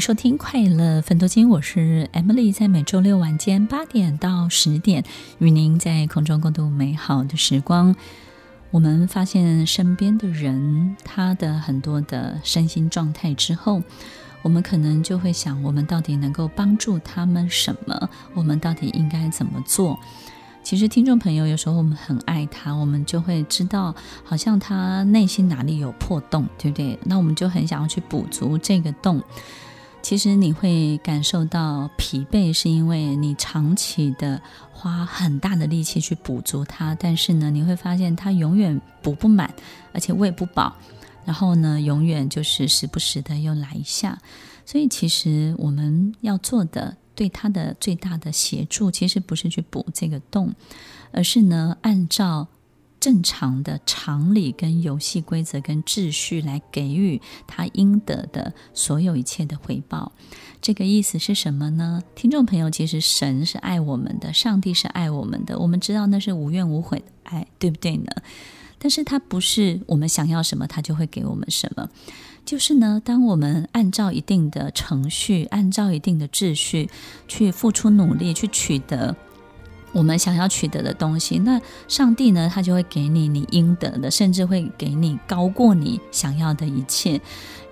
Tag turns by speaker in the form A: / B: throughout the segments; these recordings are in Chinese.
A: 收听《快乐分多金》，我是 Emily，在每周六晚间八点到十点，与您在空中共度美好的时光。我们发现身边的人，他的很多的身心状态之后，我们可能就会想：我们到底能够帮助他们什么？我们到底应该怎么做？其实，听众朋友，有时候我们很爱他，我们就会知道，好像他内心哪里有破洞，对不对？那我们就很想要去补足这个洞。其实你会感受到疲惫，是因为你长期的花很大的力气去补足它，但是呢，你会发现它永远补不满，而且喂不饱，然后呢，永远就是时不时的又来一下。所以，其实我们要做的。对它的最大的协助，其实不是去补这个洞，而是呢，按照正常的常理、跟游戏规则、跟秩序来给予他应得的所有一切的回报。这个意思是什么呢？听众朋友，其实神是爱我们的，上帝是爱我们的，我们知道那是无怨无悔的爱，对不对呢？但是他不是我们想要什么，他就会给我们什么。就是呢，当我们按照一定的程序，按照一定的秩序去付出努力，去取得我们想要取得的东西，那上帝呢，他就会给你你应得的，甚至会给你高过你想要的一切。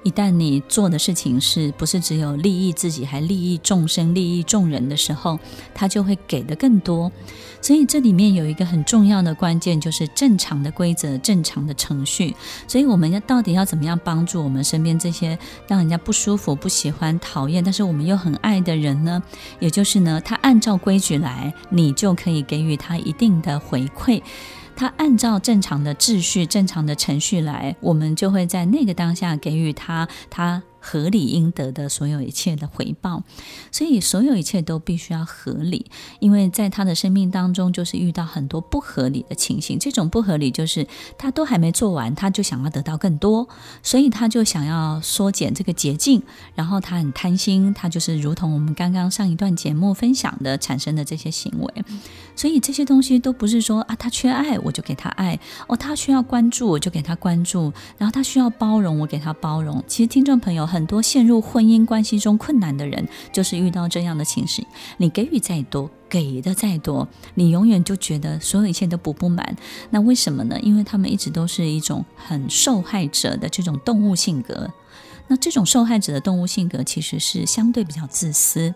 A: 一旦你做的事情是不是只有利益自己，还利益众生、利益众人的时候，他就会给的更多。所以这里面有一个很重要的关键，就是正常的规则、正常的程序。所以我们要到底要怎么样帮助我们身边这些让人家不舒服、不喜欢、讨厌，但是我们又很爱的人呢？也就是呢，他按照规矩来，你就可以给予他一定的回馈。他按照正常的秩序、正常的程序来，我们就会在那个当下给予他他。合理应得的所有一切的回报，所以所有一切都必须要合理，因为在他的生命当中，就是遇到很多不合理的情形。这种不合理就是他都还没做完，他就想要得到更多，所以他就想要缩减这个捷径，然后他很贪心，他就是如同我们刚刚上一段节目分享的产生的这些行为。所以这些东西都不是说啊，他缺爱我就给他爱，哦，他需要关注我就给他关注，然后他需要包容我给他包容。其实听众朋友。很多陷入婚姻关系中困难的人，就是遇到这样的情形。你给予再多，给的再多，你永远就觉得所有一切都补不满。那为什么呢？因为他们一直都是一种很受害者的这种动物性格。那这种受害者的动物性格其实是相对比较自私。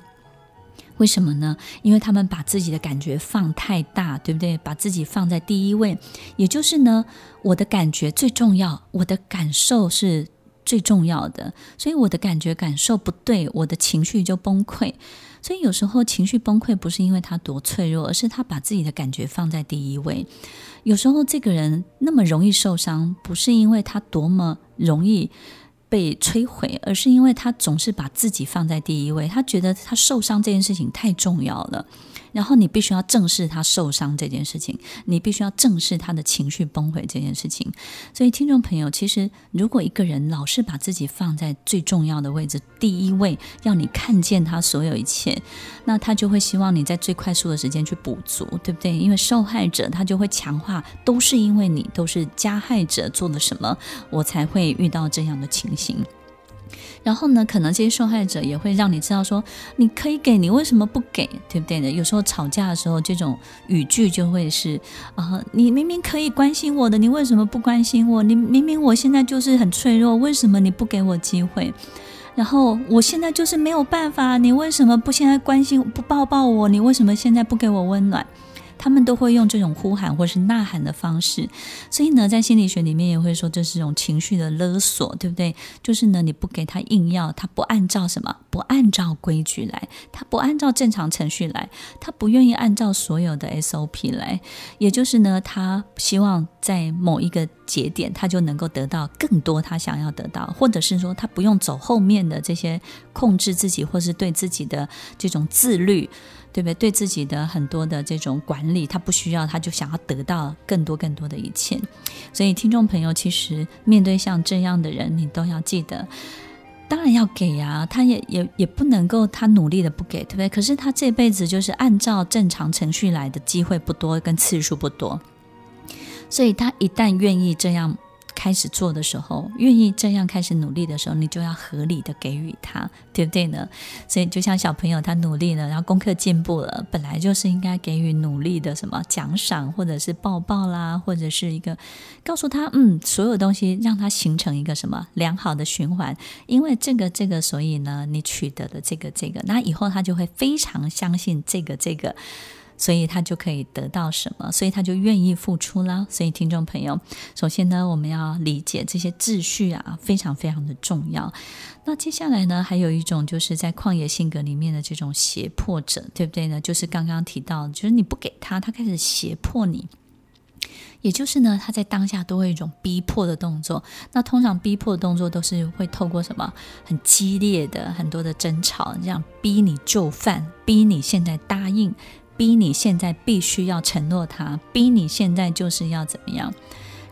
A: 为什么呢？因为他们把自己的感觉放太大，对不对？把自己放在第一位，也就是呢，我的感觉最重要，我的感受是。最重要的，所以我的感觉感受不对，我的情绪就崩溃。所以有时候情绪崩溃不是因为他多脆弱，而是他把自己的感觉放在第一位。有时候这个人那么容易受伤，不是因为他多么容易被摧毁，而是因为他总是把自己放在第一位。他觉得他受伤这件事情太重要了。然后你必须要正视他受伤这件事情，你必须要正视他的情绪崩溃这件事情。所以，听众朋友，其实如果一个人老是把自己放在最重要的位置，第一位，要你看见他所有一切，那他就会希望你在最快速的时间去补足，对不对？因为受害者他就会强化，都是因为你，都是加害者做了什么，我才会遇到这样的情形。然后呢，可能这些受害者也会让你知道说，你可以给，你为什么不给，对不对的？有时候吵架的时候，这种语句就会是啊，你明明可以关心我的，你为什么不关心我？你明明我现在就是很脆弱，为什么你不给我机会？然后我现在就是没有办法，你为什么不现在关心，不抱抱我？你为什么现在不给我温暖？他们都会用这种呼喊或是呐喊的方式，所以呢，在心理学里面也会说这是一种情绪的勒索，对不对？就是呢，你不给他硬要，他不按照什么，不按照规矩来，他不按照正常程序来，他不愿意按照所有的 SOP 来，也就是呢，他希望在某一个节点，他就能够得到更多他想要得到，或者是说他不用走后面的这些控制自己或是对自己的这种自律。对不对？对自己的很多的这种管理，他不需要，他就想要得到更多更多的一切。所以，听众朋友，其实面对像这样的人，你都要记得，当然要给呀。他也也也不能够他努力的不给，对不对？可是他这辈子就是按照正常程序来的机会不多，跟次数不多。所以他一旦愿意这样开始做的时候，愿意这样开始努力的时候，你就要合理的给予他，对不对呢？所以就像小朋友他努力了，然后功课进步了，本来就是应该给予努力的什么奖赏，或者是抱抱啦，或者是一个告诉他，嗯，所有东西让他形成一个什么良好的循环，因为这个这个，所以呢，你取得了这个这个，那以后他就会非常相信这个这个。所以他就可以得到什么，所以他就愿意付出啦。所以听众朋友，首先呢，我们要理解这些秩序啊，非常非常的重要。那接下来呢，还有一种就是在旷野性格里面的这种胁迫者，对不对呢？就是刚刚提到，就是你不给他，他开始胁迫你。也就是呢，他在当下都会有一种逼迫的动作。那通常逼迫的动作都是会透过什么很激烈的很多的争吵，这样逼你就范，逼你现在答应。逼你现在必须要承诺他，逼你现在就是要怎么样，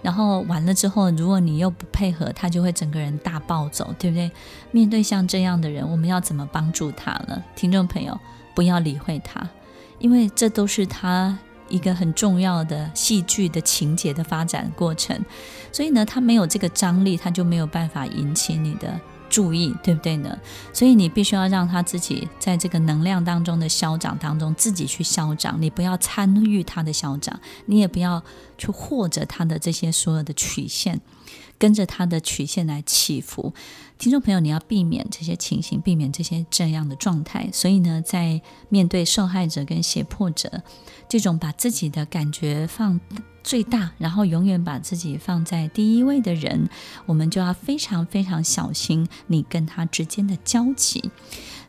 A: 然后完了之后，如果你又不配合，他就会整个人大暴走，对不对？面对像这样的人，我们要怎么帮助他呢？听众朋友，不要理会他，因为这都是他一个很重要的戏剧的情节的发展过程，所以呢，他没有这个张力，他就没有办法引起你的。注意，对不对呢？所以你必须要让他自己在这个能量当中的消长当中自己去消长，你不要参与他的消长，你也不要去获着他的这些所有的曲线，跟着他的曲线来起伏。听众朋友，你要避免这些情形，避免这些这样的状态。所以呢，在面对受害者跟胁迫者这种把自己的感觉放最大，然后永远把自己放在第一位的人，我们就要非常非常小心你跟他之间的交集。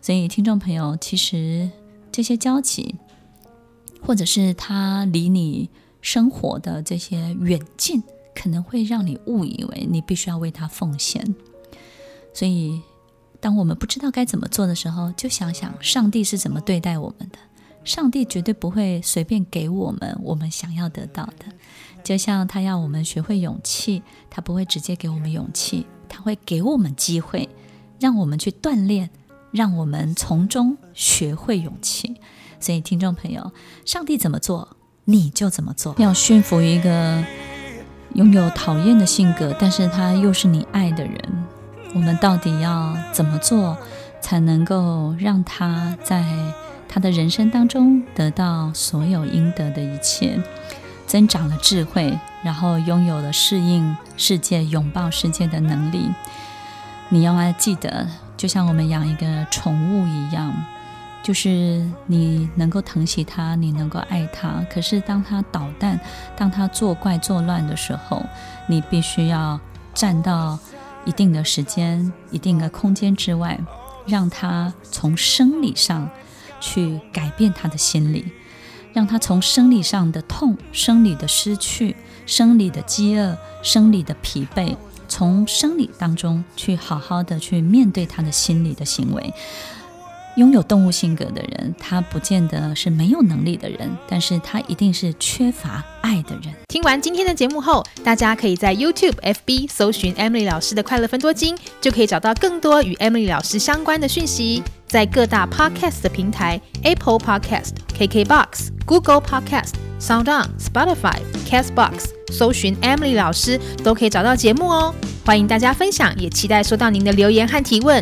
A: 所以，听众朋友，其实这些交集，或者是他离你生活的这些远近，可能会让你误以为你必须要为他奉献。所以，当我们不知道该怎么做的时候，就想想上帝是怎么对待我们的。上帝绝对不会随便给我们我们想要得到的。就像他要我们学会勇气，他不会直接给我们勇气，他会给我们机会，让我们去锻炼，让我们从中学会勇气。所以，听众朋友，上帝怎么做，你就怎么做。要驯服一个拥有讨厌的性格，但是他又是你爱的人。我们到底要怎么做，才能够让他在他的人生当中得到所有应得的一切，增长了智慧，然后拥有了适应世界、拥抱世界的能力？你要记得，就像我们养一个宠物一样，就是你能够疼惜他，你能够爱他。可是当他捣蛋、当他作怪作乱的时候，你必须要站到。一定的时间、一定的空间之外，让他从生理上去改变他的心理，让他从生理上的痛、生理的失去、生理的饥饿、生理的疲惫，从生理当中去好好的去面对他的心理的行为。拥有动物性格的人，他不见得是没有能力的人，但是他一定是缺乏爱的人。
B: 听完今天的节目后，大家可以在 YouTube、FB 搜寻 Emily 老师的快乐分多金，就可以找到更多与 Emily 老师相关的讯息。在各大 Podcast 的平台，Apple Podcast、KKBox、Google Podcast、SoundOn、Spotify、Castbox，搜寻 Emily 老师都可以找到节目哦。欢迎大家分享，也期待收到您的留言和提问。